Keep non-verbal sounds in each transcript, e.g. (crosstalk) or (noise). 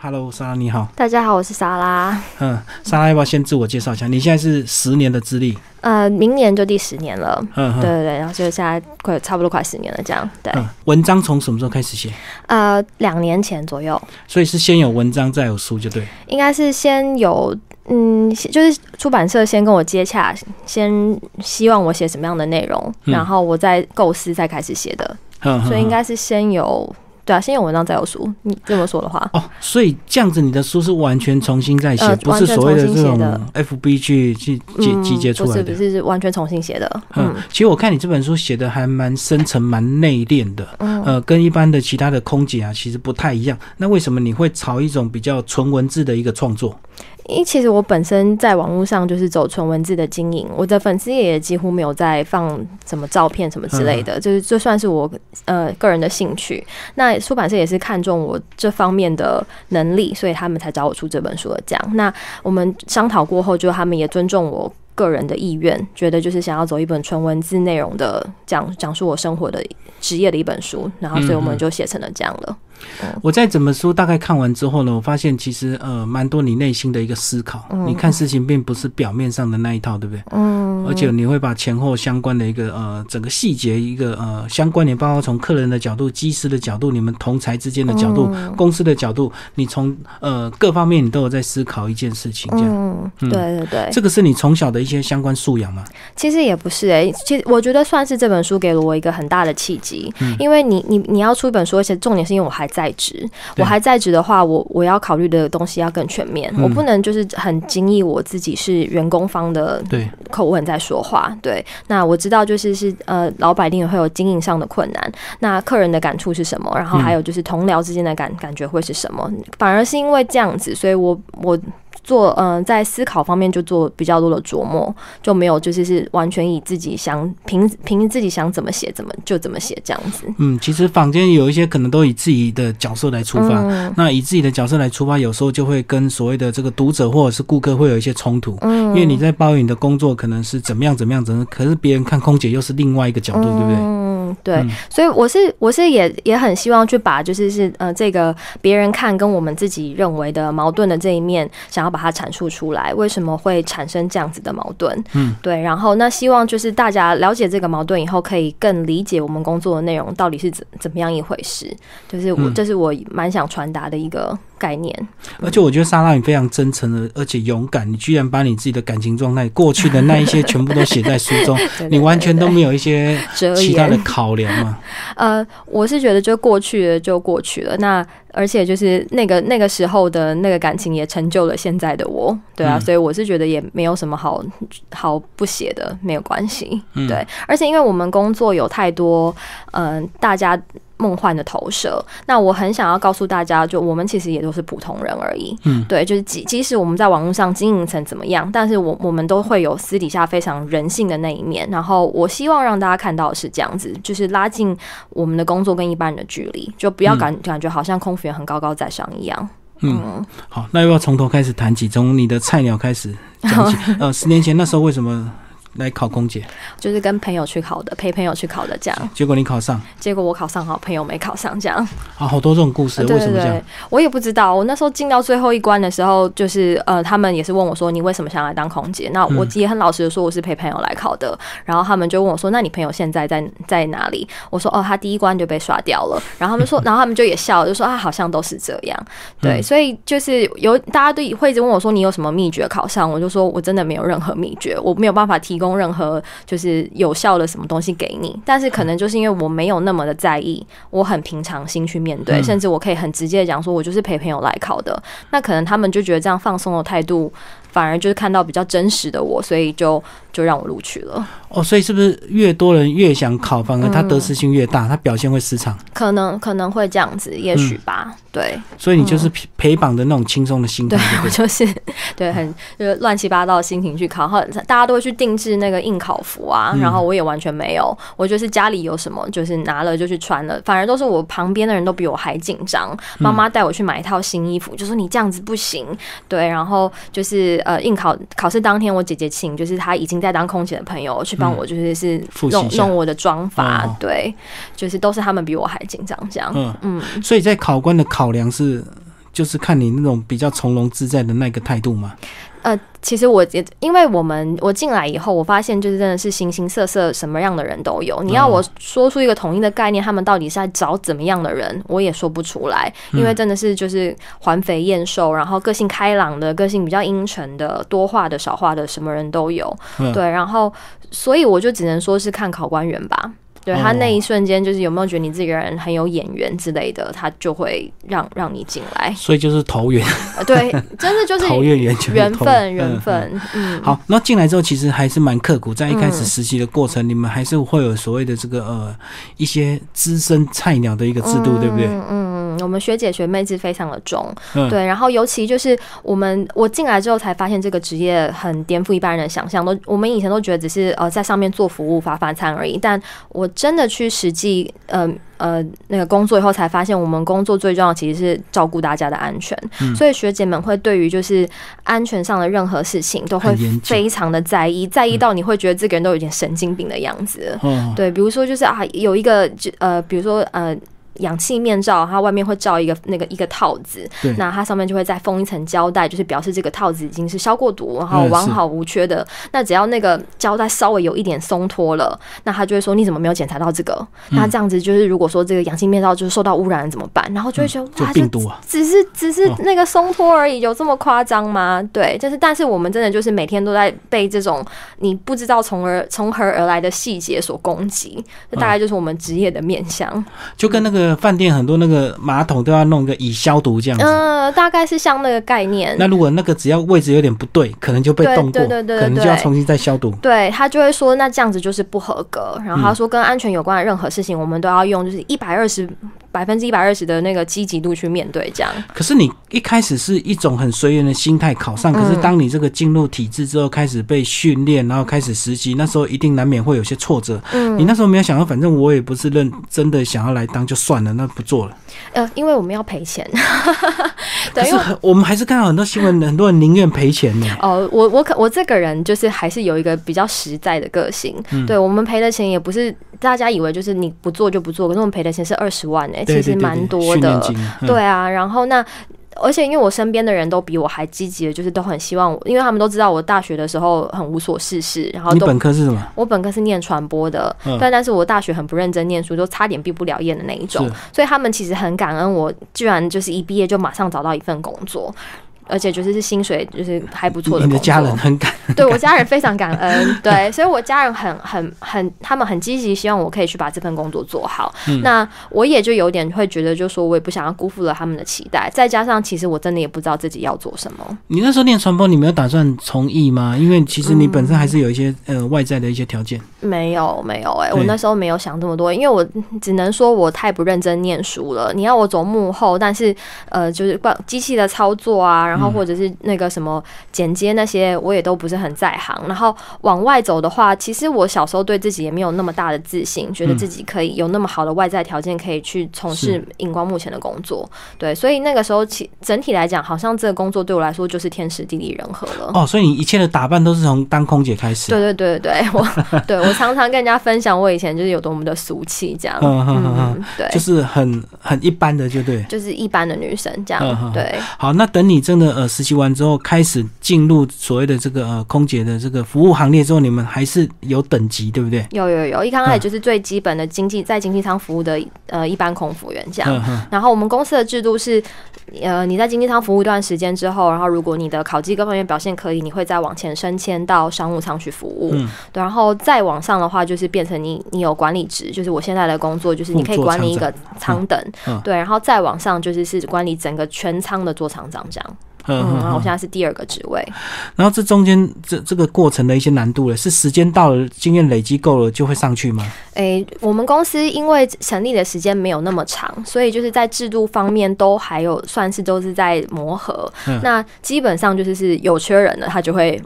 Hello，莎拉你好。大家好，我是莎拉。嗯，莎拉要不要先自我介绍一下？你现在是十年的资历，呃，明年就第十年了。嗯对对对，然后就现在快差不多快十年了，这样。对，嗯，文章从什么时候开始写？呃，两年前左右，所以是先有文章，再有书，就对。应该是先有，嗯，就是出版社先跟我接洽，先希望我写什么样的内容，嗯然后我再构思再开始写的，嗯，所以应嗯该是先有，对啊，先有文章再有书。你这么说的话，哦，所以这样子你的书是完全重新再写，呃不是所谓的这种 FB 去去集结出来的不是不。是是完全重新写的，嗯嗯，其实我看你这本书写的还蛮深沉、蛮内敛的，嗯呃，跟一般的其他的空姐啊，其实不太一样。那为什么你会朝一种比较纯文字的一个创作？因为其实我本身在网络上就是走纯文字的经营，我的粉丝也几乎没有在放什么照片什么之类的，就是就算是我呃个人的兴趣。那出版社也是看中我这方面的能力，所以他们才找我出这本书的奖。那我们商讨过后，就他们也尊重我。个人的意愿，觉得就是想要走一本纯文字内容的讲讲述我生活的职业的一本书，然后所以我们就写成了这样了。我在整本书大概看完之后呢，我发现其实呃蛮多你内心的一个思考。嗯你看事情并不是表面上的那一套，对不对？嗯，而且你会把前后相关的一个呃整个细节一个呃相关联，包括从客人的角度、机师的角度、你们同才之间的角度、嗯公司的角度，你从呃各方面你都有在思考一件事情。这样，对对对，这个是你从小的一些相关素养吗？其实也不是诶、其实我觉得算是这本书给了我一个很大的契机，嗯因为你你你要出一本书，而且重点是因为我还在职，我还在职的话，我我要考虑的东西要更全面，嗯。我不能就是很惊异我自己是员工方的对，口吻在说话，对，那我知道就是是呃，老板一定会有经营上的困难，那客人的感触是什么，然后还有就是同僚之间的感感觉会是什么，反而是因为这样子，所以我我。做嗯、呃在思考方面就做比较多的琢磨，就没有就是是完全以自己想凭凭自己想怎么写怎么就怎么写这样子。嗯，其实坊间有一些可能都以自己的角色来出发。嗯那以自己的角色来出发，有时候就会跟所谓的这个读者或者是顾客会有一些冲突，嗯因为你在抱怨你的工作可能是怎么样怎么样怎么样，可是别人看空姐又是另外一个角度，对不对？嗯，对，嗯。所以我是我是也也很希望去把就是是呃这个别人看跟我们自己认为的矛盾的这一面，想要把它阐述出来，为什么会产生这样子的矛盾？嗯，对，然后那希望就是大家了解这个矛盾以后，可以更理解我们工作的内容到底是怎怎么样一回事，就是我、嗯。这是我蛮想传达的一个概念。而且我觉得莎拉你非常真诚的，而且勇敢，你居然把你自己的感情状态、过去的那一些全部都写在书中，(laughs) 对你完全都没有有一些其他的。考量嘛？呃，我是觉得就过去了就过去了，那而且就是那个那个时候的那个感情也成就了现在的我，对啊，嗯所以我是觉得也没有什么好好不写的，没有关系，嗯对，而且因为我们工作有太多嗯、大家。梦幻的投射，那我很想要告诉大家，就我们其实也都是普通人而已。嗯对，就是即即使我们在网络上经营成怎么样，但是我我们都会有私底下非常人性的那一面。然后我希望让大家看到的是这样子，就是拉近我们的工作跟一般人的距离，就不要感、感觉好像空服员很高高在上一样。嗯，好，那要不要从头开始谈起？从你的菜鸟开始讲起。(laughs) 呃，十年前那时候为什么来考空姐？就是跟朋友去考的，陪朋友去考的这样。结果你考上，结果我考上好，朋友没考上这样。啊，好多这种故事，对对为什么这样对？，我也不知道。我那时候进到最后一关的时候，就是呃，他们也是问我说：“你为什么想来当空姐？”那我嗯也很老实的说，我是陪朋友来考的。然后他们就问我说：“那你朋友现在在在哪里？”我说：“哦，他第一关就被刷掉了。”然后他们说，(laughs) 然后他们就也笑，就说：“啊，好像都是这样。”对，嗯所以就是有大家都会一直问我说：“你有什么秘诀考上？”我就说：“我真的没有任何秘诀，我没有办法提供任何就是有效的什么东西给你。但是可能就是因为我没有那么的在意，我很平常心去面对，嗯甚至我可以很直接的讲说，我就是陪朋友来考的。那可能他们就觉得这样放松的态度，反而就是看到比较真实的我，所以就就让我录取了。哦，所以是不是越多人越想考，反而他嗯得失心越大，他表现会失常？可能可能会这样子，也许吧。对所以你就是陪陪绑的那种轻松的心态对，，就是对很就是乱七八糟的心情去考，然后大家都会去定制那个应考服啊，嗯然后我也完全没有，我就是家里有什么就是拿了就去穿了，反而都是我旁边的人都比我还紧张。妈妈带我去买一套新衣服，就说你这样子不行，对，然后就是呃应考考试当天，我姐姐请就是她已经在当空姐的朋友去帮我，就是是弄弄我的妆发，哦对，就是都是他们比我还紧张这样。嗯，嗯，所以在考官的考量是。就是看你那种比较从容自在的那个态度吗？呃，其实我也因为我们我进来以后，我发现就是真的是形形色色什么样的人都有。你要我说出一个统一的概念，他们到底是在找怎么样的人，我也说不出来。因为真的是就是环肥燕瘦，然后个性开朗的，个性比较阴沉的，多话的少话的，什么人都有。对，然后所以我就只能说是看考官员吧。对他那一瞬间，就是有没有觉得你这个人很有眼缘之类的，他就会让让你进来。所以就是投缘，对，真的就是 (laughs) 投缘缘缘分缘分。嗯，好，那进来之后其实还是蛮刻苦，在一开始实习的过程，你们还是会有所谓的这个呃一些资深菜鸟的一个制度，对不对？嗯嗯，我们学姐学妹制非常的重，对，然后尤其就是我们我进来之后才发现这个职业很颠覆一般人的想象，都我们以前都觉得只是呃在上面做服务发发餐而已，但我。真的去实际，呃呃，那个工作以后才发现，我们工作最重要其实是照顾大家的安全。所以学姐们会对于就是安全上的任何事情都会非常的在意，在意到你会觉得这个人都有点神经病的样子。对，比如说就是啊，有一个就呃，比如说呃。氧气面罩，它外面会罩一个那个一个套子，那它上面就会再封一层胶带，就是表示这个套子已经是消过毒，然后完好无缺的。那只要那个胶带稍微有一点松脱了，那他就会说你怎么没有检查到这个？那这样子就是如果说这个氧气面罩就是受到污染怎么办？然后就会说哇，病毒啊，只是只是那个松脱而已，有这么夸张吗？对，就是但是我们真的就是每天都在被这种你不知道从而从何而来的细节所攻击，这大概就是我们职业的面相，就跟那个。饭店很多那个马桶都要弄个以消毒这样子，嗯，大概是像那个概念。那如果那个只要位置有点不对，可能就被动过，可能就要重新再消毒。对他就会说，那这样子就是不合格。然后他说，跟安全有关的任何事情，我们都要用就是一百二十。百分之一百二十的那个积极度去面对，这样。可是你一开始是一种很随缘的心态考上，可是当你这个进入体制之后，开始被训练，然后开始实习，那时候一定难免会有些挫折。嗯，你那时候没有想到，反正我也不是认真的想要来当，就算了，那不做了。呃，因为我们要赔钱。(laughs) 可是我们还是看到很多新闻，很多人宁愿赔钱呢。(laughs) 哦，我我可我这个人就是还是有一个比较实在的个性。对我们赔的钱也不是大家以为就是你不做就不做，可是我们赔的钱是二十万呢。其实蛮多的，对啊。然后那，而且因为我身边的人都比我还积极的，就是都很希望我，因为他们都知道我大学的时候很无所事事。然后你本科是什么？我本科是念传播的，但但是我大学很不认真念书，都差点毕不了业的那一种。所以他们其实很感恩我，居然就是一毕业就马上找到一份工作。而且就是是薪水就是还不错的。你的家人很感，对我家人非常感恩，对，所以我家人很很很，他们很积极，希望我可以去把这份工作做好。那我也就有点会觉得，就说我也不想要辜负了他们的期待。再加上，其实我真的也不知道自己要做什么。你那时候念传播，你没有打算从艺吗？因为其实你本身还是有一些呃外在的一些条件。没有没有，哎，我那时候没有想这么多，因为我只能说我太不认真念书了。你要我走幕后，但是呃，就是关机器的操作啊，然后或者是那个什么剪接那些，我也都不是很在行。然后往外走的话，其实我小时候对自己也没有那么大的自信，觉得自己可以有那么好的外在条件可以去从事荧光幕前的工作。对，所以那个时候其整体来讲，好像这个工作对我来说就是天时地利人和了。哦，所以你一切的打扮都是从当空姐开始。对对对对对，我 (laughs) 对我常常跟人家分享我以前就是有多么的俗气，这样。(laughs) 嗯嗯嗯，对，就是很很一般的，就对，就是一般的女生这样。对，好，那等你真的呃实。习完之后，开始进入所谓的这个呃空姐的这个服务行列之后，你们还是有等级，对不对？有有有，一刚开始就是最基本的经济在经济舱服务的呃一般空服员这样。然后我们公司的制度是，呃你在经济舱服务一段时间之后，然后如果你的考绩各方面表现可以，你会再往前升迁到商务舱去服务。嗯。然后再往上的话，就是变成你你有管理职，就是我现在的工作就是你可以管理一个舱等。对。然后再往上就是是管理整个全舱的座舱长这样。嗯，然后我现在是第二个职位。然后这中间这这个过程的一些难度了，是时间到了，经验累积够了就会上去吗？诶，我们公司因为成立的时间没有那么长，所以就是在制度方面都还有算是都是在磨合。那基本上就是是有缺人了，他就会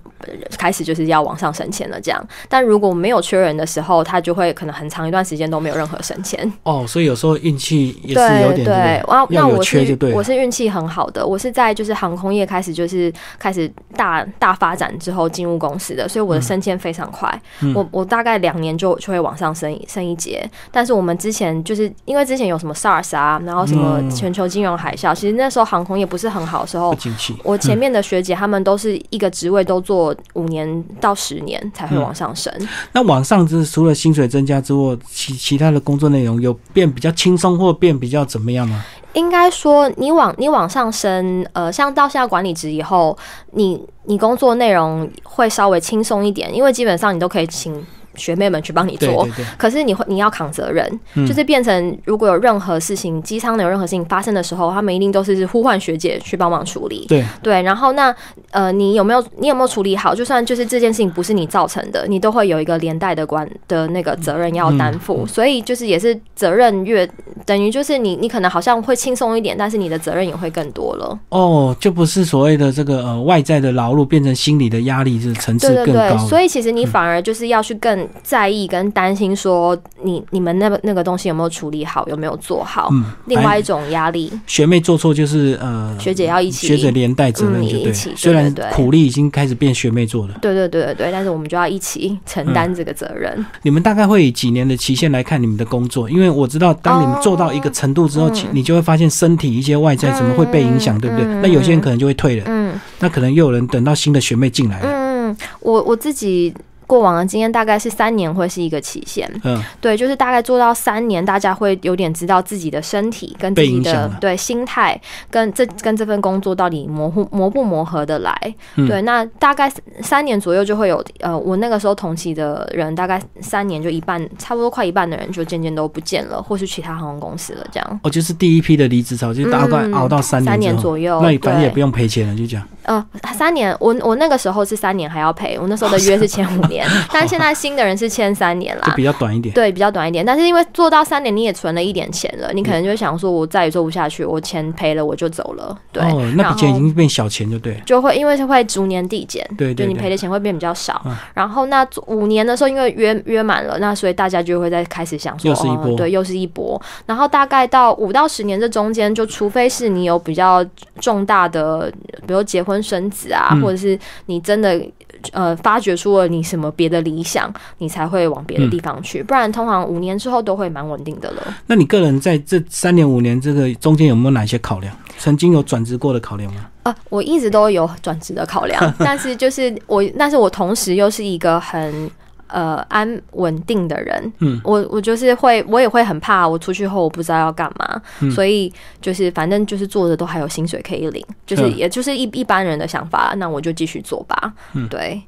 开始就是要往上升迁了这样。但如果没有缺人的时候，他就会可能很长一段时间都没有任何升迁。哦，所以有时候运气也是有点对。那我缺就对。我是运气很好的，我是在就是航空。空业开始就是开始大大发展之后进入公司的，所以我的升迁非常快。我我大概两年就就会往上升升一节。但是我们之前就是因为之前有什么 SARS 啊，然后什么全球金融海啸，其实那时候航空业不是很好的时候，我前面的学姐她们都是一个职位都做五年到十年才会往上升。那往上就是除了薪水增加之外，其其他的工作内容有变比较轻松或变比较怎么样吗？应该说，你往你往上升，呃，像到现在管理职以后，你你工作内容会稍微轻松一点，因为基本上你都可以请。学妹们去帮你做，可是你会你要扛责任，就是变成如果有任何事情机舱的有任何事情发生的时候，他们一定都是呼唤学姐去帮忙处理。对对，然后那呃，你有没有你有没有处理好？就算就是这件事情不是你造成的，你都会有一个连带的关的那个责任要担负。所以就是也是责任越等于就是你你可能好像会轻松一点，但是你的责任也会更多了。哦，就不是所谓的这个呃外在的劳碌，变成心理的压力，就是层次更高。所以其实你反而就是要去更。在意跟担心，说你你们那个那个东西有没有处理好，有没有做好？嗯，另外一种压力，学妹做错就是呃，学姐要一起，学姐连带责任就对。虽然苦力已经开始变学妹做了，对对对对对，但是我们就要一起承担这个责任。你们大概会以几年的期限来看你们的工作？因为我知道，当你们做到一个程度之后，你就会发现身体一些外在怎么会被影响，对不对？那有些人可能就会退了，嗯，那可能又有人等到新的学妹进来了。嗯，我我自己。过往的经验大概是三年会是一个期限，嗯，对，就是大概做到三年，大家会有点知道自己的身体跟自己的对心态跟这跟这份工作到底磨合磨不磨合的来，对，那大概三年左右就会有，呃，我那个时候同期的人大概三年就一半，差不多快一半的人就渐渐都不见了，或是其他航空公司了，这样。哦，就是第一批的离职潮，就大概熬到三年三年左右，那你反正也不用赔钱了，就这样。呃，三年，我我那个时候是三年还要赔，我那时候的约是签五年，但现在新的人是签三年啦，就比较短一点。对，比较短一点，但是因为做到三年，你也存了一点钱了，你可能就想说，我再也做不下去，我钱赔了我就走了。对，那笔钱已经变小钱，就对，就会因为是会逐年递减，对，就你赔的钱会变比较少。然后那五年的时候，因为约约满了，那所以大家就会在开始想说，又是一波，对，又是一波。然后大概到五到十年这中间，就除非是你有比较重大的，比如结婚生子啊。或者是你真的呃发掘出了你什么别的理想，你才会往别的地方去，不然通常五年之后都会蛮稳定的了。那你个人在这三年五年这个中间有没有哪些考量？曾经有转职过的考量吗？呃，我一直都有转职的考量，(laughs) 但是就是我，但是我同时又是一个很。呃，安稳定的人，嗯，我我就是会，我也会很怕，我出去后我不知道要干嘛，所以就是反正就是做的都还有薪水可以领，就是也就是一一般人的想法，那我就继续做吧，嗯，对，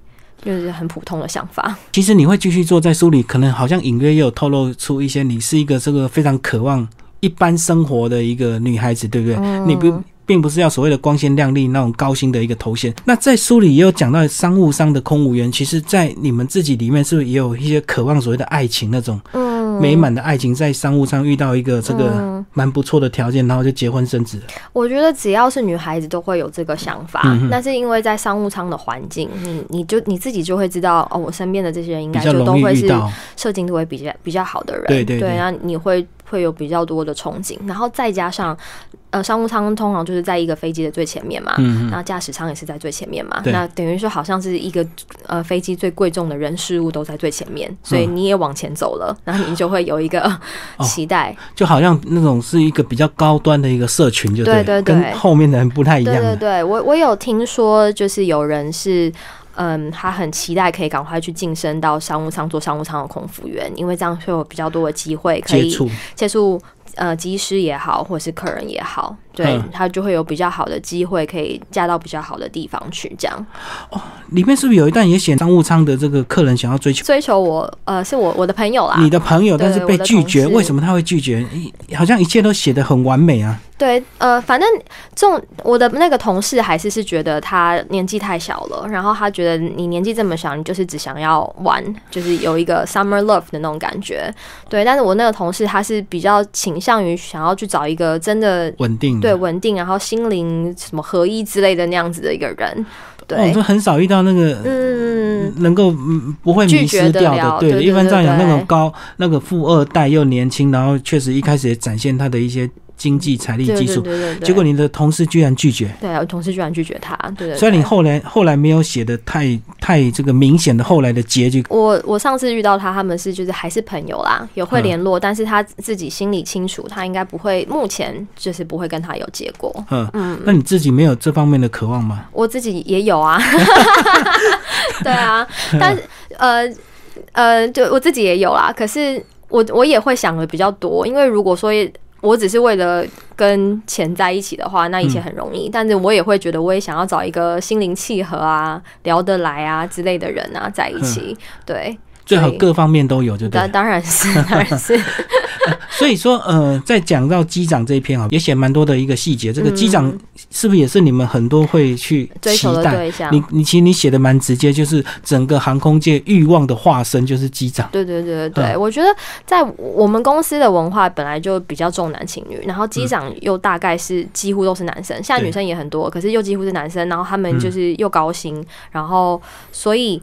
就是很普通的想法。其实你会继续做，在书里可能好像隐约也有透露出一些，你是一个这个非常渴望一般生活的一个女孩子，对不对？你不。并不是要所谓的光鲜亮丽那种高薪的一个头衔。那在书里也有讲到商务商的空无员，其实，在你们自己里面是不是也有一些渴望所谓的爱情那种美满的爱情，在商务舱遇到一个这个蛮不错的条件，然后就结婚生子。我觉得只要是女孩子都会有这个想法，那是因为在商务舱的环境，你你就你自己就会知道哦，我身边的这些人应该就都会是射精度会比较比较好的人，对对。对，那你会会有比较多的憧憬，然后再加上。呃，商务舱通常就是在一个飞机的最前面嘛，然后驾驶舱也是在最前面嘛，那等于说好像是一个呃飞机最贵重的人事物都在最前面，所以你也往前走了，然后你就会有一个 (laughs) 期待，就好像那种是一个比较高端的一个社群，就对对对，跟后面的人不太一样。对对对，我我有听说，就是有人是嗯，他很期待可以赶快去晋升到商务舱做商务舱的空服员，因为这样会有比较多的机会可以接触。呃，机师也好，或者是客人也好，对他就会有比较好的机会，可以嫁到比较好的地方去。这样哦，里面是不是有一段也写商务舱的这个客人想要追求追求我？呃，是我我的朋友啦，你的朋友，但是被拒绝，为什么他会拒绝？好像一切都写的很完美啊。对，呃，反正这种我的那个同事还是是觉得他年纪太小了，然后他觉得你年纪这么小，你就是只想要玩，就是有一个 summer love 的那种感觉。对，但是我那个同事他是比较倾向于想要去找一个真的稳定，对稳定，然后心灵什么合一之类的那样子的一个人。对，就很少遇到那个嗯，能够不会迷失掉的。对，一般这样讲，那种高那个富二代又年轻，然后确实一开始也展现他的一些。经济财力对基础，对对结果你的同事居然拒绝。对啊，我同事居然拒绝他，对对对。虽然你后来后来没有写的太太这个明显的后来的结局，我我上次遇到他，他们是就是还是朋友啦，有会嗯联络，但是他自己心里清楚，他应该不会，目前就是不会跟他有结果。嗯，嗯，那你自己没有这方面的渴望吗？我自己也有啊，(laughs) (laughs) 对啊，但是呃呃，就我自己也有啦。可是我我也会想的比较多，因为如果说我只是为了跟钱在一起的话，那一切很容易。但是我也会觉得，我也想要找一个心灵契合啊、聊得来啊之类的人啊在一起。对，最好各方面都有，就当。当然是，当然是。(laughs) 所以说，呃，在讲到机长这一篇啊，也写蛮多的一个细节。这个机长嗯是不是也是你们很多会去期追求的待？对象。你你其实你写的蛮直接，就是整个航空界欲望的化身就是机长。对对对对对，嗯我觉得在我们公司的文化本来就比较重男轻女，然后机长又大概是几乎都是男生，现在女生也很多，可是又几乎是男生，然后他们嗯就是又高薪，然后所以。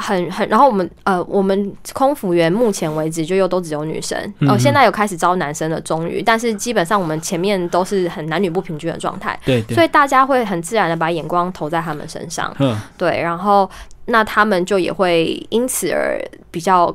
很很，然后我们呃，我们空服员目前为止就又都只有女生，呃，现在有开始招男生了，终于，但是基本上我们前面都是很男女不平均的状态，对对，所以大家会很自然的把眼光投在他们身上，嗯，对，然后那他们就也会因此而比较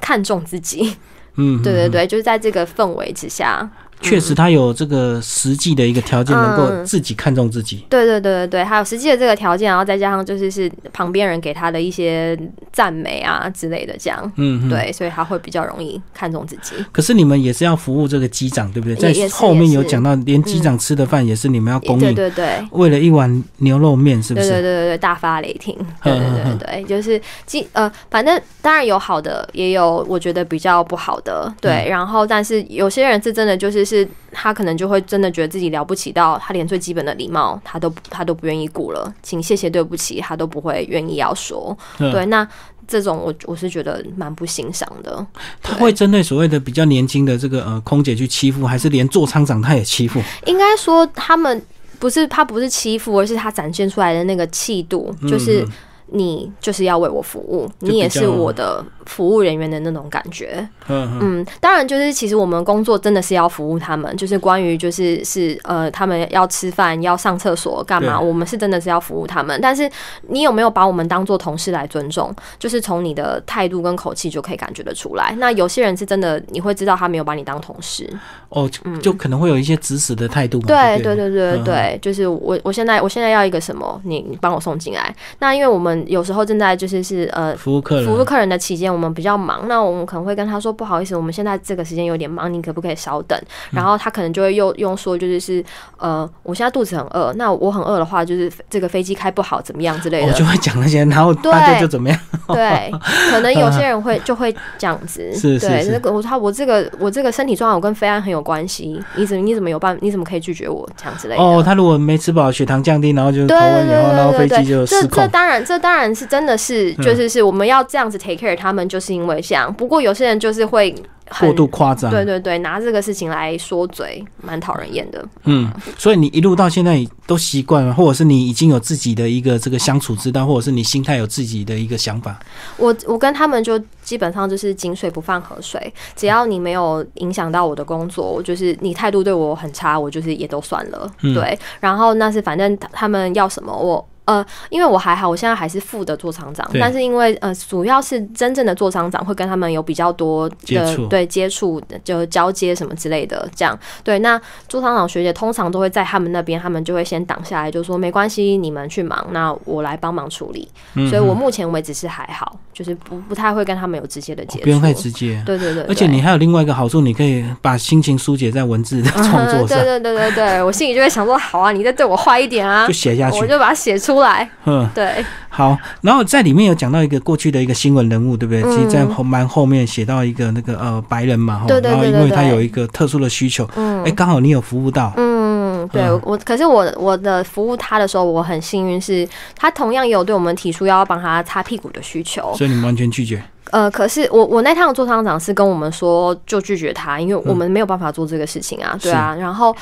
看重自己。嗯，嗯，对对对，就是在这个氛围之下，确实他有这个实际的一个条件，能够嗯自己看重自己。对对对对对，还有实际的这个条件，然后再加上就是是旁边人给他的一些赞美啊之类的，这样。嗯，嗯。对，所以他会比较容易看重自己。可是你们也是要服务这个机长，对不对？在后面有讲到，连机长吃的饭也是你们要供应，对对对，为了一碗牛肉面，是不是对对？对对，大发雷霆。(laughs) 对对对嗯对，就是机呃，反正当然有好的，也有我觉得比较不好的。对，嗯然后但是有些人是真的就是是他可能就会真的觉得自己了不起到他连最基本的礼貌他都他都不愿意顾了，请谢谢对不起他都不会愿意要说。嗯对，那这种我我是觉得蛮不欣赏的。他会针对所谓的比较年轻的这个呃空姐去欺负，还是连座舱长他也欺负？(laughs) 应该说他们不是他不是欺负，而是他展现出来的那个气度，就是嗯你就是要为我服务，你也是我的服务人员的那种感觉。嗯嗯嗯，当然就是其实我们工作真的是要服务他们，就是关于就是是呃他们要吃饭要上厕所干嘛，我们是真的是要服务他们。但是你有没有把我们当做同事来尊重，就是从你的态度跟口气就可以感觉得出来。那有些人是真的你会知道他没有把你当同事，哦，就就可能会有一些指使的态度嘛。对对对对对就是我我现在我现在要一个什么，你你帮我送进来。那因为我们有时候正在就是是呃服务客人，服务客人的期间，我们比较忙，那我们可能会跟他说不好意思，我们现在这个时间有点忙，你可不可以稍等？然后他可能就会又用说就是是呃，我现在肚子很饿，那我很饿的话，就是这个飞机开不好怎么样之类的。我哦就会讲那些，然后对大家就怎么样？对，可能有些人会 (laughs) 就会这样子，是是对，是那个我他我这个我这个身体状况我跟飞安很有关系，你怎么你怎么有办你怎么可以拒绝我这样之类的？哦，他如果没吃饱，血糖降低，然后就头对对昏眼花，然后对对对飞机就，这失控。这当然这当然是真的是嗯就是是我们要这样子 take care 他们，就是因为这样。不过有些人就是会过度夸张，对对对，拿这个事情来说嘴，蛮讨人厌的。嗯，所以你一路到现在都习惯了，或者是你已经有自己的一个这个相处之道，或者是你心态有自己的一个想法。我我跟他们就基本上就是井水不犯河水，只要你没有影响到我的工作，我就是你态度对我很差，我就是也都算了。嗯对，然后那是反正他他们要什么我。呃，因为我还好，我现在还是副的做厂长，但是因为呃，主要是真正的做厂长会跟他们有比较多的对接触，就交接什么之类的，这样对。那座舱长学姐通常都会在他们那边，他们就会先挡下来，就说没关系，你们去忙，那我来帮忙处理。嗯，所以我嗯目前为止是还好，就是不不太会跟他们有直接的接触。哦不用太直接。对对对，而且你还有另外一个好处，你可以把心情疏解在文字的创作上，对对对对对，我心里就会想说，好啊，你再对我坏一点啊就，写下去。我就把它写出来。嗯，对，好。然后在里面有讲到一个过去的一个新闻人物，对不对？嗯其实，在后蛮后面写到一个那个呃白人嘛，对对对然后因为他有一个特殊的需求，嗯哎，刚好你有服务到，嗯，对嗯我，可是我我的服务他的时候，我很幸运是，他同样也有对我们提出要帮他擦屁股的需求。所以你们完全拒绝。呃，可是我我那趟座舱长是跟我们说就拒绝他，因为我们没有办法做这个事情啊，对啊。然后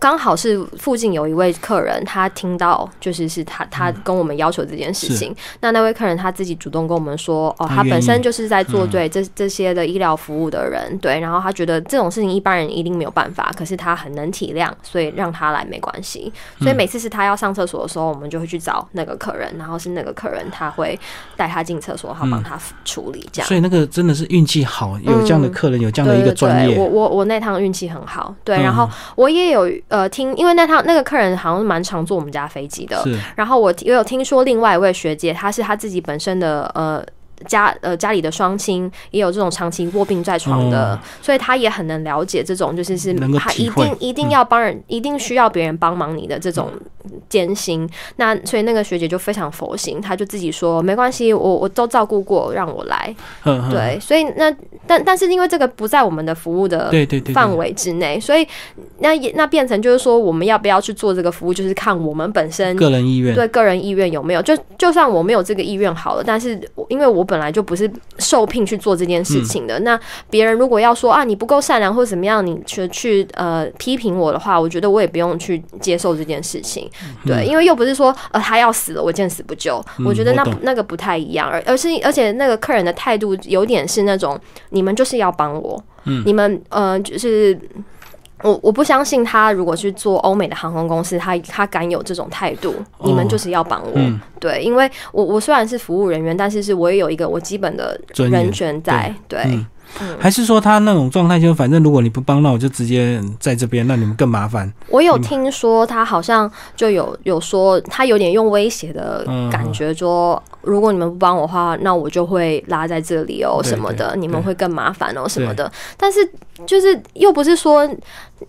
刚好是附近有一位客人，他听到就是是他他跟我们要求这件事情，那那位客人他自己主动跟我们说，哦，他本身就是在做对这这些的医疗服务的人，对，然后他觉得这种事情一般人一定没有办法，可是他很能体谅，所以让他来没关系。所以每次是他要上厕所的时候，我们就会去找那个客人，然后是那个客人他会带他进厕所，好帮他处理这样。所以那个真的是运气好，有这样的客人，有这样的一个专业。我我我那趟运气很好，对，然后我也有呃听，因为那趟那个客人好像蛮常坐我们家飞机的，然后我也有听说另外一位学姐，她是她自己本身的呃。家呃家里的双亲也有这种长期卧病在床的，所以他也很能了解这种就是是他一定一定要帮人，一定需要别人帮忙你的这种艰辛。那所以那个学姐就非常佛心，她就自己说没关系，我我都照顾过，让我来。对，所以那但但是因为这个不在我们的服务的范围之内，所以那也那变成就是说我们要不要去做这个服务，就是看我们本身个人意愿，对个人意愿有没有。就就算我没有这个意愿好了，但是因为我。本来就不是受聘去做这件事情的。那别人如果要说啊，你不够善良或者怎么样，你去去呃批评我的话，我觉得我也不用去接受这件事情。对，因为又不是说呃他要死了，我见死不救。我觉得那那个不太一样，而而是而且那个客人的态度有点是那种，你们就是要帮我，你们呃就是。我我不相信他如果去做欧美的航空公司，他他敢有这种态度。你们就是要帮我，对，因为我我虽然是服务人员，但是是我也有一个我基本的人权在，对。还是说他那种状态，就反正如果你不帮，那我就直接在这边，那你们更麻烦。我有听说他好像就有有说，他有点用威胁的感觉，说如果你们不帮我的话，那我就会拉在这里哦什么的，你们会更麻烦哦什么的。但是就是又不是说。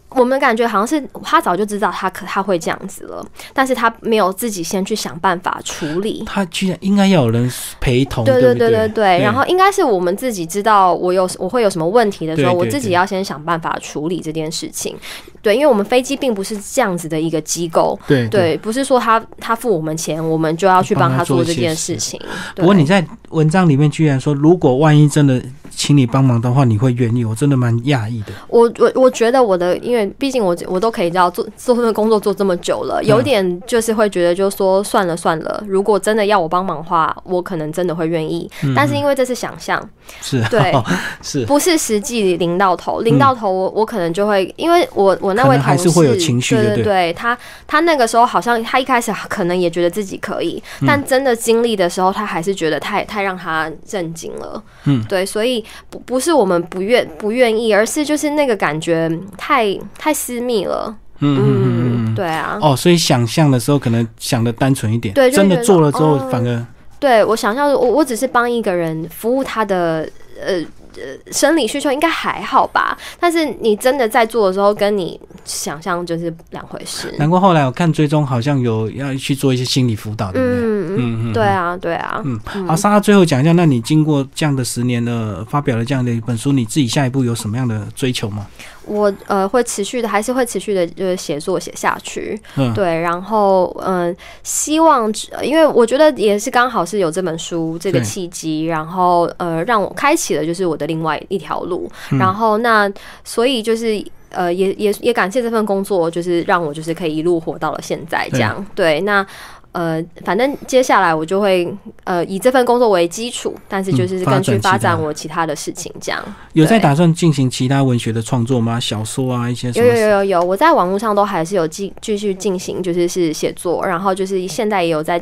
我们感觉好像是他早就知道他可他会这样子了，但是他没有自己先去想办法处理。他居然应该要有人陪同，对对对对对。然后应该是我们自己知道我有我会有什么问题的时候，我自己要先想办法处理这件事情。对，因为我们飞机并不是这样子的一个机构，对对，不是说他他付我们钱，我们就要去帮他做这件事情。不过你在文章里面居然说，如果万一真的。请你帮忙的话，你会愿意？我真的蛮讶异的。我我我觉得我的，因为毕竟我我都可以知道做做这个工作做这么久了，有点就是会觉得，就说算了算了。如果真的要我帮忙的话，我可能真的会愿意。但是因为这是想象，是对，(laughs) 是不是实际临到头？临到头，我我可能就会，因为我我那位同事会有情绪，对对对，他他那个时候好像他一开始可能也觉得自己可以，但真的经历的时候，他还是觉得太太让他震惊了。嗯，对，所以。不不是我们不愿不愿意，而是就是那个感觉太太私密了。嗯嗯嗯，对啊。哦，所以想象的时候可能想的单纯一点，对，真的做了之后反而。对我想象，我我只是帮一个人服务他的呃。呃，生理需求应该还好吧，但是你真的在做的时候，跟你想象就是两回事。难怪后来我看追踪好像有要去做一些心理辅导，对不对？嗯嗯，对啊，对啊。嗯，好，莎莎最后讲一下，那你经过这样的十年的发表了这样的一本书，你自己下一步有什么样的追求吗？我呃会持续的，还是会持续的，就是写作写下去。嗯，对，然后嗯，希望因为我觉得也是刚好是有这本书这个契机，然后呃让我开启了就是我的另外一条路。然后那所以就是呃也也也感谢这份工作，就是让我就是可以一路活到了现在这样。对，那。呃，反正接下来我就会呃以这份工作为基础，但是就是根据发展我其他的事情这样。有在打算进行其他文学的创作吗？小说啊，一些有有有有有，我在网络上都还是有继继续进行，就是是写作，然后就是现在也有在。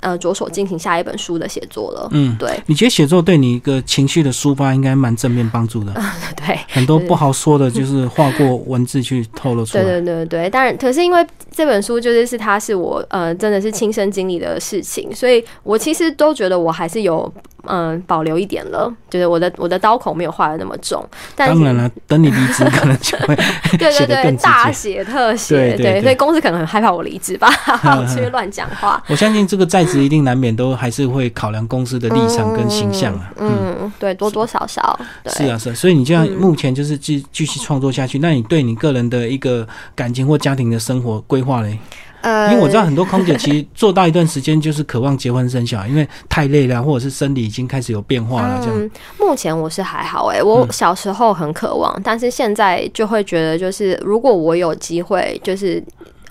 呃，着手进行下一本书的写作了。嗯，对。你觉得写作对你一个情绪的抒发应该蛮正面帮助的。对，很多不好说的，就是化过文字去透露出来。对对对对，当然，可是因为这本书就是是它是我呃真的是亲身经历的事情，所以我其实都觉得我还是有。嗯，保留一点了，就是我的我的刀口没有画的那么重。当然了，等你离职 (laughs) 可能就会对对对，大写特写，对，所以公司可能很害怕我离职吧，(laughs) 我去乱讲话。我相信这个在职一定难免都还是会考量公司的立场跟形象啊。嗯，对，多多少少是啊是，所以你这样目前就是继继续创作下去，那你对你个人的一个感情或家庭的生活规划嘞？呃，因为我知道很多空姐其实做到一段时间就是渴望结婚生小孩，因为太累了，或者是生理已经开始有变化了。这样，嗯，目前我是还好哎、我小时候很渴望，但是现在就会觉得，就是如果我有机会，就是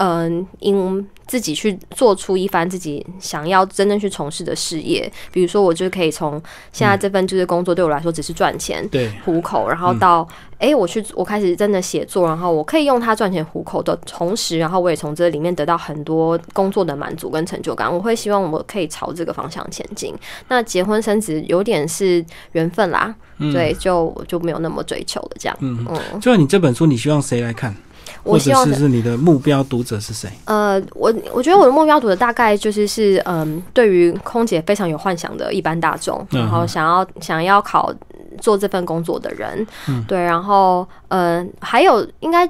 嗯，因自己去做出一番自己想要真正去从事的事业，比如说我就可以从现在这份就是工作对我来说只是赚钱。对，糊口，然后到哎、诶我去我开始真的写作，然后我可以用它赚钱糊口的同时，然后我也从这里面得到很多工作的满足跟成就感。我会希望我可以朝这个方向前进。那结婚生子有点是缘分啦，对，就就没有那么追求了这样。嗯，嗯，就你这本书，你希望谁来看？我希望是是你的目标读者是谁？呃，我我觉得我的目标读者大概就是是嗯，对于空姐非常有幻想的一般大众，嗯然后想要想要考做这份工作的人，嗯对，然后嗯、呃还有应该。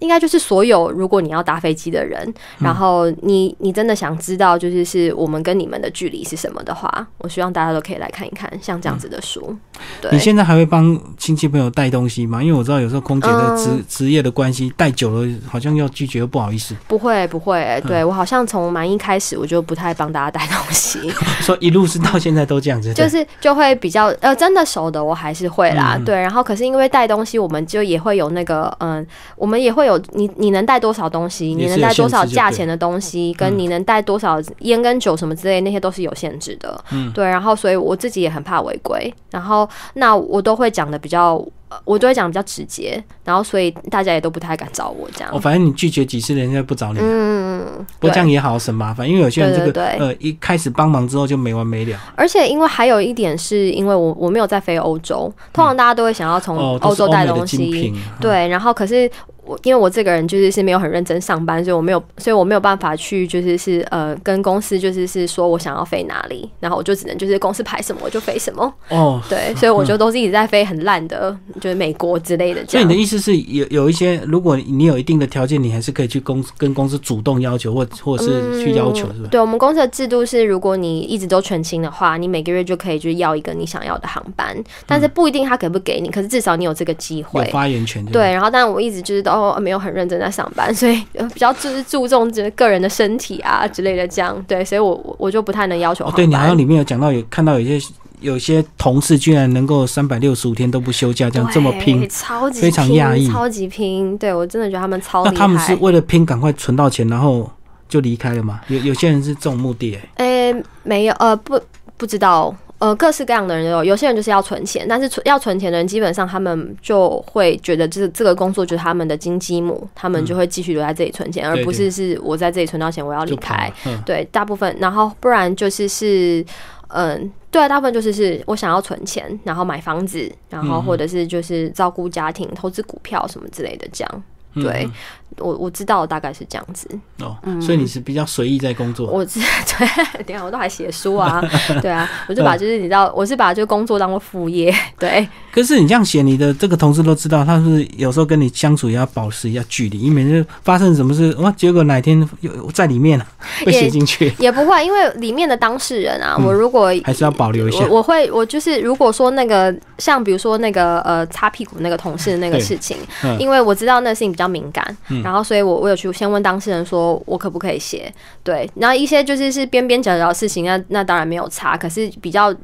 应该就是所有，如果你要搭飞机的人，嗯然后你你真的想知道，就是是我们跟你们的距离是什么的话，我希望大家都可以来看一看像这样子的书。对，你现在还会帮亲戚朋友带东西吗？因为我知道有时候空姐的职嗯职业的关系，带久了好像要拒绝又不好意思，不会不会，嗯对我好像从蛮一开始我就不太帮大家带东西，(laughs) 说一路是到现在都这样子。就是就会比较呃，真的熟的我还是会啦，嗯对。然后可是因为带东西，我们就也会有那个嗯、我们也会有你你能带多少东西，你能带多少价钱的东西，跟嗯你能带多少烟跟酒什么之类，那些都是有限制的。嗯对。然后所以我自己也很怕违规，然后那我都会讲的比较。呃我都会讲得比较直接，然后所以大家也都不太敢找我这样。哦，反正你拒绝几次，人家不找你。嗯嗯嗯，不过这样也好省麻烦，因为有些人这个呃一开始帮忙之后就没完没了。而且因为还有一点是因为我我没有在飞欧洲，通常大家都会想要从欧洲带东西。对，然后可是我因为我这个人就是是没有很认真上班，所以我没有，所以我没有办法去就是是呃跟公司就是是说我想要飞哪里，然后我就只能就是公司排什么我就飞什么，哦，对，所以我就都是一直在飞很烂的，就是美国之类的这样所以你的。意思是有有一些，如果你有一定的条件，你还是可以去公跟公司主动要求，或或者是去要求，是吧？对我们公司的制度是，如果你一直都全勤的话，你每个月就可以就是要一个你想要的航班，但是不一定他给不给你，可是至少你有这个机有会。发言权，对，然后但我一直就是都哦没有很认真在上班，(laughs) 所以呃比较就是注重就是个人的身体啊之类的这样，对，所以我我我就不太能要求。哦对你好像里面有讲到有看到有些有些同事居然能够三百六十五天都不休假，这样这么拼，超级非常压抑超级拼。对我真的觉得他们超厉害。那他们是为了拼赶快存到钱，然后就离开了吗？有有些人是这种目的、欸，诶、没有呃不不知道。呃，各式各样的人都有，有些人就是要存钱，但是存要存钱的人，基本上他们就会觉得这这个工作就是他们的金鸡母，他们就会继续留在这里存钱，而不是是我在这里存到钱我要离开。。嗯，对，大部分，然后不然就是是，嗯，对啊，大部分就是是我想要存钱，然后买房子，然后嗯或者是就是照顾家庭、投资股票什么之类的，这样。嗯对，我我知道大概是这样子。哦，所以你是比较随意在工作。我是 (laughs) 对，等一下我都还写书啊，对啊，我就把就是你知道，我是把就工作当做副业，对，可是你这样写，你的这个同事都知道，他是有时候跟你相处也要保持一下距离，以免就发生什么事，哇，结果哪天有在里面了，被写进去，也不会，因为里面的当事人啊，嗯我如果还是要保留一下。我。我会，我就是如果说那个像比如说那个呃擦屁股那个同事的那个事情，嗯。因为我知道那事情比较敏感，嗯。然后所以我我有去先问当事人说我可不可以写，对，然后一些就是是边边角角的事情，那那当然没有差，可是比较。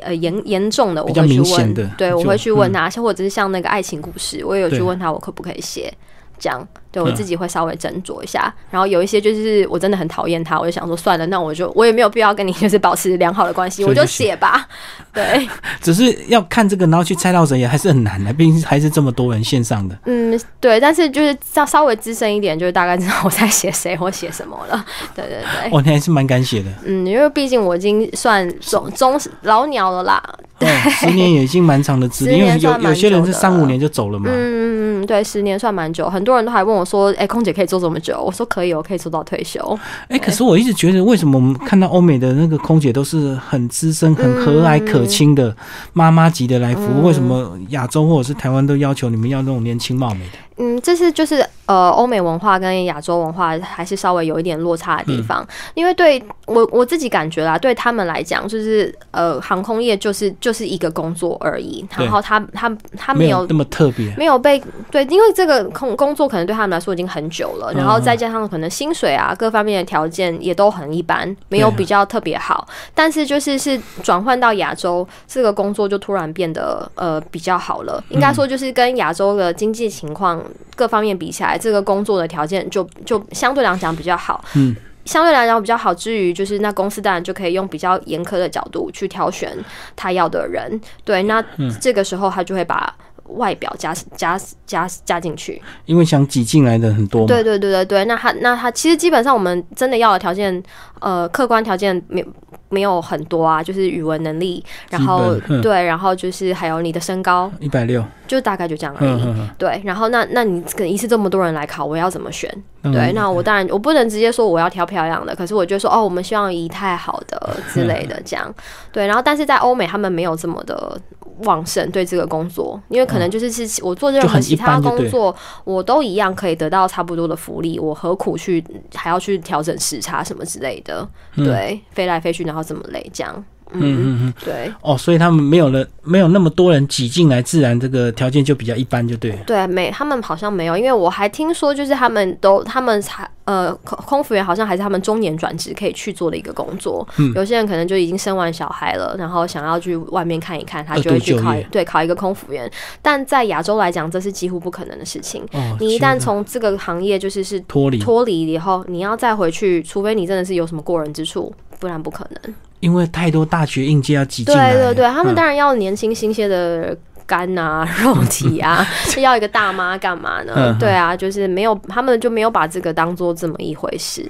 呃，严严重的我会去问对，我会去问嗯。他，或者是像那个爱情故事，我也有去问他我可不可以写，这样，对我嗯自己会稍微斟酌一下。然后有一些就是我真的很讨厌他，我就想说算了，那我就我也没有必要跟你就是保持良好的关系，我就写写吧。(laughs) 对，只是要看这个，然后去猜到谁也还是很难的，毕竟还是这么多人线上的。嗯，对，但是就是稍稍微资深一点，就是大概知道我在写谁或写什么了。(laughs) 对对对。哦，你还是蛮敢写的，嗯，因为毕竟我已经算中中老鸟了啦。对，十年也已经蛮长的资历，因为有有些人是三五年就走了嘛。嗯嗯嗯，对，十年算蛮久，很多人都还问我说：“哎、空姐可以做这么久？”我说：“可以，我可以做到退休。哎、可是我一直觉得，为什么我们看到欧美的那个空姐都是很资深、很和蔼可亲的妈妈级的来服务？嗯为什么亚洲或者是台湾都要求你们要那种年轻貌美的？嗯，这是就是呃，欧美文化跟亚洲文化还是稍微有一点落差的地方，因为对我我自己感觉啦，对他们来讲，就是呃，航空业就是就是一个工作而已，然后他他他没有那么特别，没有被对，因为这个工工作可能对他们来说已经很久了，然后再加上可能薪水啊各方面的条件也都很一般，没有比较特别好，但是就是是转换到亚洲，这个工作就突然变得呃比较好了，应该说就是跟亚洲的经济情况。各方面比起来，这个工作的条件就就相对来讲比较好。嗯，相对来讲比较好之余，就是那公司当然就可以用比较严苛的角度去挑选他要的人。对，那这个时候他就会把外表加加加加进去，因为想挤进来的很多。对对对对对，那他那他其实基本上我们真的要的条件，呃，客观条件没。没有很多啊，就是语文能力，然后对，然后就是还有你的身高，一百六，就大概就这样而已。对，然后那那你可能一次这么多人来考，我要怎么选？对，那我当然我不能直接说我要挑漂亮的，可是我就说哦，我们希望仪态好的之类的这样。对，然后但是在欧美他们没有这么的。旺盛对这个工作，因为可能就是是我做任何其他工作，我都一样可以得到差不多的福利，我何苦去还要去调整时差什么之类的？对，飞来飞去，然后这么累，这样。嗯嗯嗯，对。哦，所以他们没有了，没有那么多人挤进来，自然这个条件就比较一般，就对。对，没，他们好像没有，因为我还听说，就是他们都，他们才呃，空空服员好像还是他们中年转职可以去做的一个工作。嗯。有些人可能就已经生完小孩了，然后想要去外面看一看，他就会去考，对，考一个空服员。但在亚洲来讲，这是几乎不可能的事情。哦。你一旦从这个行业就是是脱离脱离以后，你要再回去，除非你真的是有什么过人之处，不然不可能。因为太多大学应届要挤进来，对对对，他们当然要年轻新鲜的肝啊、(laughs) 肉体啊，(laughs) 要一个大妈干嘛呢？对啊，就是没有，他们就没有把这个当做这么一回事。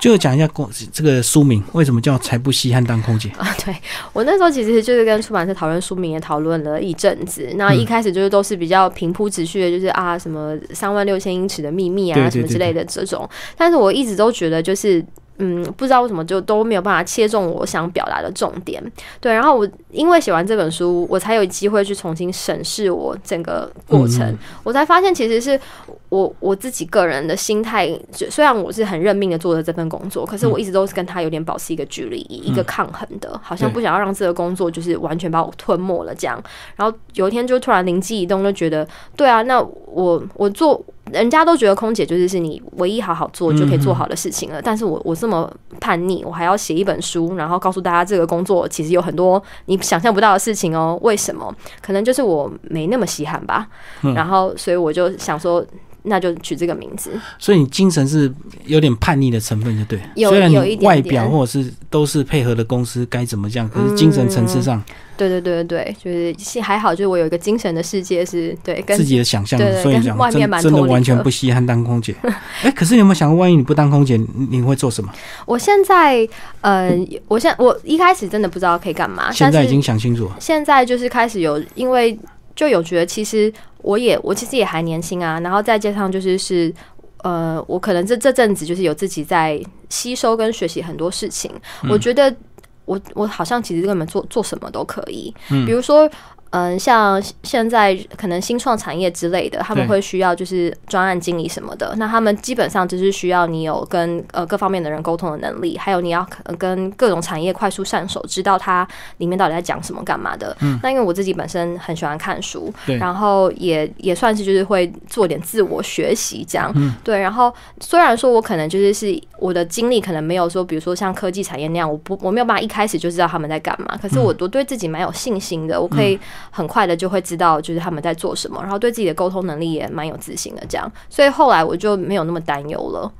就讲一下公这个书名为什么叫“才不稀罕当空姐”啊？对我那时候其实就是跟出版社讨论书名，也讨论了一阵子。那一开始就是都是比较平铺直叙的，就是啊什么三万六千英尺的秘密啊什么之类的这种。但是我一直都觉得就是。嗯，不知道为什么就都没有办法切中我想表达的重点。对，然后我因为写完这本书，我才有机会去重新审视我整个过程，我才发现其实是我我自己个人的心态。虽然我是很认命的做的这份工作，可是我一直都是跟他有点保持一个距离，一个抗衡的，好像不想要让这个工作就是完全把我吞没了这样。然后有一天就突然灵机一动，就觉得对啊，那我我做。人家都觉得空姐就是是你唯一好好做就可以做好的事情了，但是我我这么叛逆，我还要写一本书，然后告诉大家这个工作其实有很多你想象不到的事情哦。为什么？可能就是我没那么稀罕吧。然后，所以我就想说。那就取这个名字。所以你精神是有点叛逆的成分，就对。有有一点外表或者是都是配合的公司该怎么样，可是精神层次上。对对对对对，就是还好，就是我有一个精神的世界是对自己的想象，所以讲真真的完全不稀罕当空姐。(laughs) 哎，可是你有没有想过，万一你不当空姐，你会做什么？我现在呃，我现我一开始真的不知道可以干嘛，现在已经想清楚了。现在就是开始有，因为就有觉得其实。我也我其实也还年轻啊，然后再加上就是是，呃，我可能这这阵子就是有自己在吸收跟学习很多事情，我觉得我我好像其实根本做做什么都可以，比如说。嗯，像现在可能新创产业之类的，他们会需要就是专案经理什么的。那他们基本上就是需要你有跟呃各方面的人沟通的能力，还有你要跟各种产业快速上手，知道它里面到底在讲什么、干嘛的。那因为我自己本身很喜欢看书，然后也也算是就是会做点自我学习这样。对，然后虽然说我可能就是是我的经历可能没有说，比如说像科技产业那样，我不我没有办法一开始就知道他们在干嘛。可是我我对自己蛮有信心的，我可以。很快的就会知道，就是他们在做什么，然后对自己的沟通能力也蛮有自信的，这样，所以后来我就没有那么担忧了。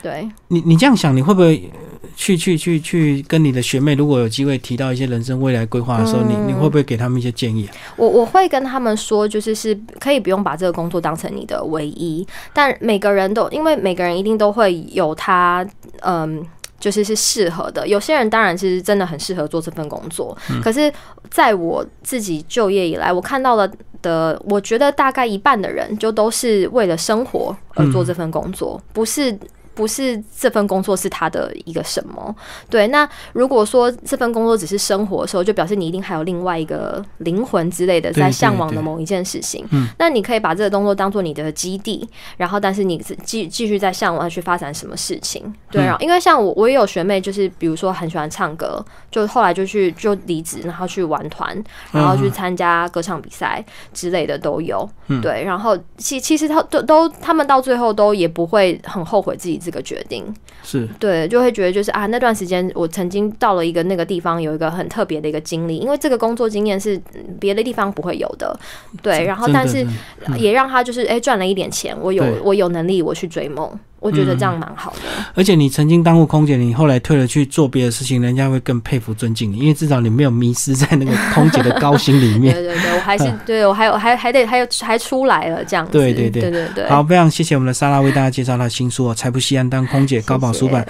对你，你这样想，你会不会去去去去跟你的学妹，如果有机会提到一些人生未来规划的时候，你你会不会给他们一些建议？啊我我会跟他们说，就是是可以不用把这个工作当成你的唯一，但每个人都因为每个人一定都会有他嗯。就是是适合的，有些人当然是真的很适合做这份工作。可是，在我自己就业以来，我看到了的，我觉得大概一半的人就都是为了生活而做这份工作，不是不是这份工作是他的一个什么。对，那如果说这份工作只是生活的时候，就表示你一定还有另外一个灵魂之类的在向往的某一件事情。嗯，那你可以把这个工作当做你的基地，然后但是你继继续在向往去发展什么事情。对，然后因为像我，我也有学妹，就是比如说很喜欢唱歌，就后来就去就离职，然后去玩团，然后去参加歌唱比赛之类的都有。嗯对，然后其其实他都都他们到最后都也不会很后悔自己这个决定。是对，就会觉得就是啊，那段时间我曾经到了一个那个地方，有一个很特别的一个经历，因为这个工作经验是别的地方不会有的。对，然后但是也让他就是哎赚了一点钱，我有我有能力我去追梦。我觉得这样蛮好的，而且你曾经当过空姐，你后来退了去做别的事情，人家会更佩服尊敬你，因为至少你没有迷失在那个空姐的高薪里面。(laughs) 对对对，我还是 (laughs) 对我还有还还得还有还出来了这样子。对对对对对对。好，非常谢谢我们的莎拉为大家介绍她的新书《才不西安当空姐》，高宝书版。